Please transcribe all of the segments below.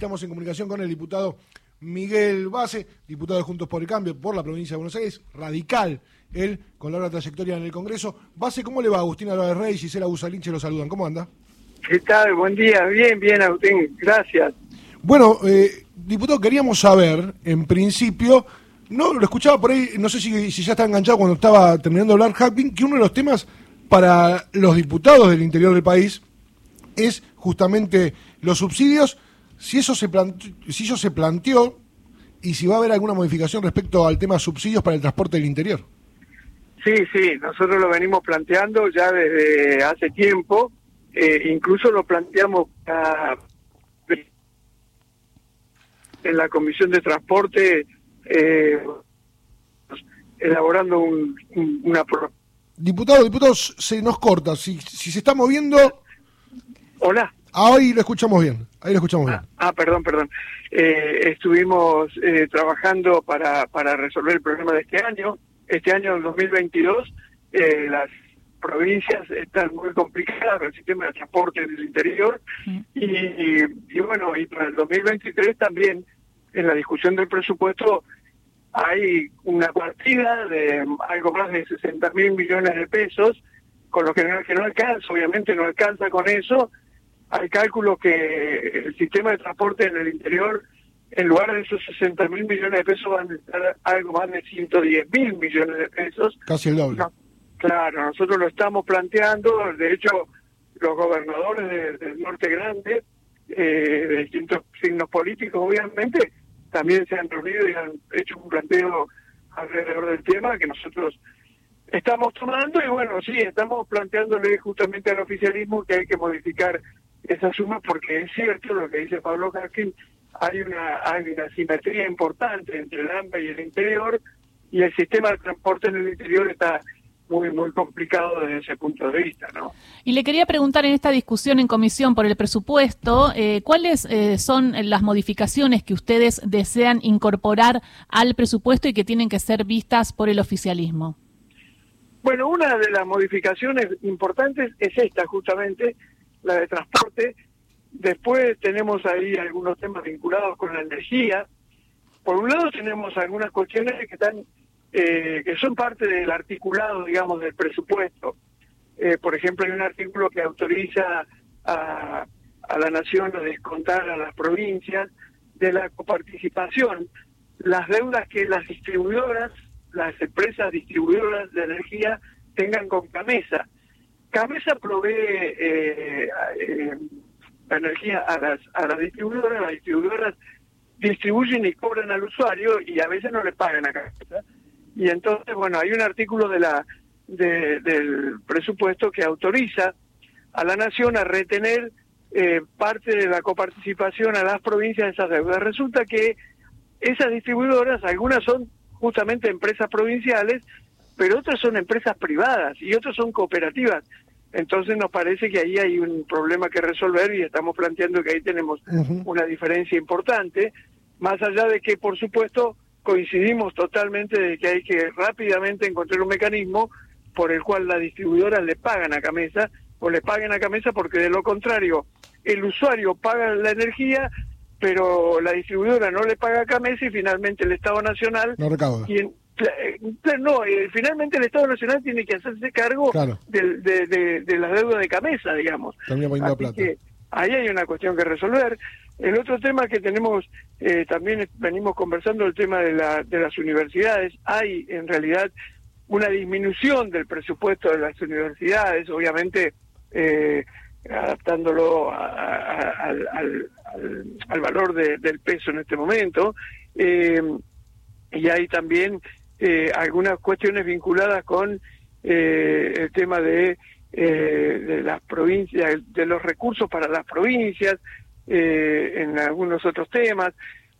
Estamos en comunicación con el diputado Miguel Base, diputado de Juntos por el Cambio por la provincia de Buenos Aires, radical, él con larga trayectoria en el Congreso. Base, ¿cómo le va? Agustín Álvarez Rey y Gisela Busalinche lo saludan. ¿Cómo anda? ¿Qué tal? Buen día. Bien, bien, Agustín. Gracias. Bueno, eh, diputado, queríamos saber, en principio, no lo escuchaba por ahí, no sé si, si ya está enganchado cuando estaba terminando de hablar Happing, que uno de los temas para los diputados del interior del país es justamente los subsidios si eso se planteó, si eso se planteó y si va a haber alguna modificación respecto al tema subsidios para el transporte del interior. Sí, sí, nosotros lo venimos planteando ya desde hace tiempo, eh, incluso lo planteamos en la Comisión de Transporte, eh, elaborando un, una... Diputado, diputados, se nos corta, si, si se está moviendo... Hola. Ahí lo escuchamos bien, ahí lo escuchamos bien. Ah, perdón, perdón. Eh, estuvimos eh, trabajando para, para resolver el problema de este año. Este año, 2022, eh, las provincias están muy complicadas el sistema de transporte del interior y, y, bueno, y para el 2023 también en la discusión del presupuesto hay una partida de algo más de 60 mil millones de pesos, con lo que no, que no alcanza, obviamente no alcanza con eso, hay cálculos que el sistema de transporte en el interior, en lugar de esos 60 mil millones de pesos, van a estar algo más de 110 mil millones de pesos. Casi el doble. claro, nosotros lo estamos planteando, de hecho, los gobernadores del norte grande, eh, de distintos signos políticos, obviamente, también se han reunido y han hecho un planteo alrededor del tema que nosotros estamos tomando y bueno, sí, estamos planteándole justamente al oficialismo que hay que modificar esa suma porque es cierto lo que dice Pablo Jarquín, hay una, hay una simetría importante entre el AMBA y el interior y el sistema de transporte en el interior está muy muy complicado desde ese punto de vista, ¿no? Y le quería preguntar en esta discusión en comisión por el presupuesto, eh, ¿cuáles eh, son las modificaciones que ustedes desean incorporar al presupuesto y que tienen que ser vistas por el oficialismo? Bueno, una de las modificaciones importantes es esta justamente, la de transporte. Después tenemos ahí algunos temas vinculados con la energía. Por un lado tenemos algunas cuestiones que están eh, que son parte del articulado, digamos, del presupuesto. Eh, por ejemplo, hay un artículo que autoriza a, a la nación a descontar a las provincias de la coparticipación las deudas que las distribuidoras, las empresas distribuidoras de energía tengan con Camesa. Cabeza provee eh, eh, energía a las, a las distribuidoras, las distribuidoras distribuyen y cobran al usuario y a veces no le pagan a Cabeza. Y entonces, bueno, hay un artículo de la del presupuesto que autoriza a la nación a retener eh, parte de la coparticipación a las provincias de esas deudas. Resulta que esas distribuidoras, algunas son justamente empresas provinciales pero otras son empresas privadas y otras son cooperativas. Entonces nos parece que ahí hay un problema que resolver y estamos planteando que ahí tenemos una diferencia importante, más allá de que por supuesto coincidimos totalmente de que hay que rápidamente encontrar un mecanismo por el cual las distribuidoras le pagan a Camesa o le paguen a Camesa porque de lo contrario el usuario paga la energía pero la distribuidora no le paga a Camesa y finalmente el Estado Nacional no eh, no, eh, finalmente el Estado Nacional tiene que hacerse cargo de, de, de, las deudas de cabeza, digamos. ahí hay una cuestión que resolver. El otro tema que tenemos, eh, también venimos conversando, el tema de, la, de las universidades. Hay en realidad una disminución del presupuesto de las universidades, obviamente adaptándolo al, al, valor del peso en este momento. y hay también eh, algunas cuestiones vinculadas con eh, el tema de, eh, de las provincias, de los recursos para las provincias, en algunos otros temas.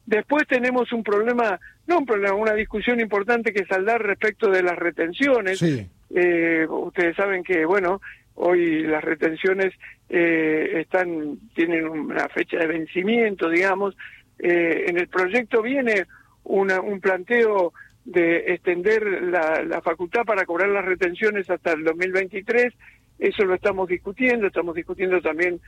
Después tenemos un problema, no un problema, una discusión importante que saldar respecto de las retenciones. ustedes saben que, bueno, hoy las retenciones están tienen una fecha de vencimiento, digamos. en el proyecto viene una, un planteo de extender la, facultad para cobrar las retenciones hasta el 2023. Eso lo estamos discutiendo, estamos discutiendo también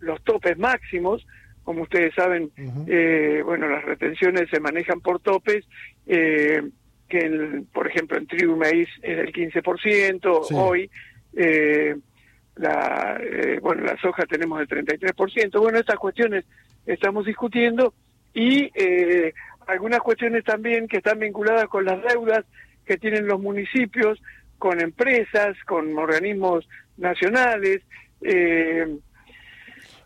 los topes máximos, como ustedes saben, eh, bueno, las retenciones se manejan por topes, eh, que por ejemplo en trigo maíz es del 15%, hoy eh, la, eh, bueno, la soja tenemos el 33%. Bueno, estas cuestiones estamos discutiendo y eh, algunas cuestiones también que están vinculadas con las deudas que tienen los municipios, con empresas, con organismos nacionales. Eh,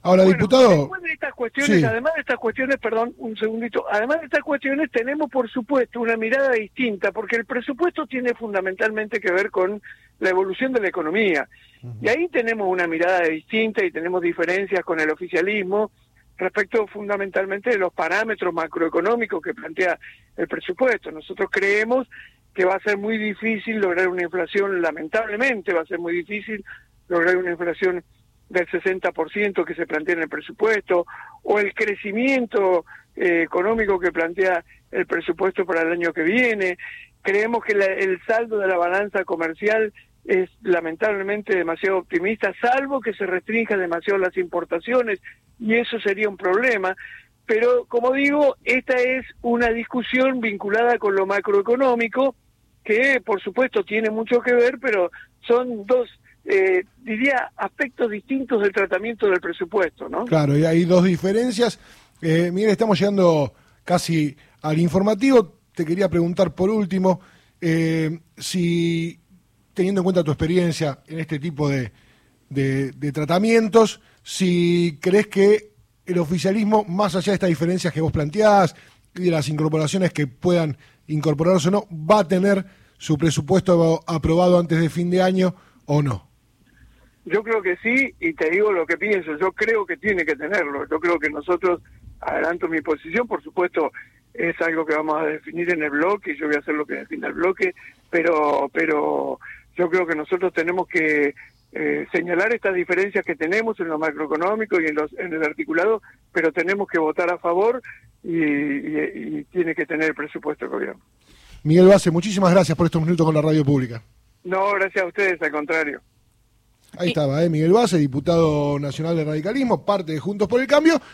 Ahora, diputado. de estas cuestiones, además de estas cuestiones, perdón, un segundito, además de estas cuestiones tenemos, por supuesto, una mirada distinta, porque el presupuesto tiene fundamentalmente que ver con la evolución de la economía. Y ahí tenemos una mirada distinta y tenemos diferencias con el oficialismo respecto fundamentalmente de los parámetros macroeconómicos que plantea el presupuesto. Nosotros creemos que va a ser muy difícil lograr una inflación, lamentablemente va a ser muy difícil lograr una inflación del 60% que se plantea en el presupuesto, o el crecimiento eh, económico que plantea el presupuesto para el año que viene. Creemos que el saldo de la balanza comercial es lamentablemente demasiado optimista, salvo que se restrinja demasiado las importaciones, y eso sería un problema. Pero, como digo, esta es una discusión vinculada con lo macroeconómico, que por supuesto tiene mucho que ver, pero son dos eh, diría, aspectos distintos del tratamiento del presupuesto, ¿no? Claro, y hay dos diferencias. Eh, Miguel, estamos llegando casi al informativo. Te quería preguntar por último, eh, si teniendo en cuenta tu experiencia en este tipo de, de, tratamientos, si crees que el oficialismo, más allá de estas diferencias que vos planteás y de las incorporaciones que puedan incorporarse o no, va a tener su presupuesto aprobado antes de fin de año o no. Yo creo que sí, y te digo lo que pienso, yo creo que tiene que tenerlo, yo creo que nosotros, adelanto mi posición, por supuesto es algo que vamos a definir en el bloque, yo voy a hacer lo que define el bloque, pero, pero yo creo que nosotros tenemos que eh, señalar estas diferencias que tenemos en lo macroeconómico y en, los, en el articulado, pero tenemos que votar a favor y, tiene que tener el presupuesto el gobierno. Miguel Base, muchísimas gracias por estos minutos con la radio pública. No, gracias a ustedes, al contrario. Ahí estaba, ¿eh? Miguel Base, diputado nacional de radicalismo, parte de Juntos por el Cambio.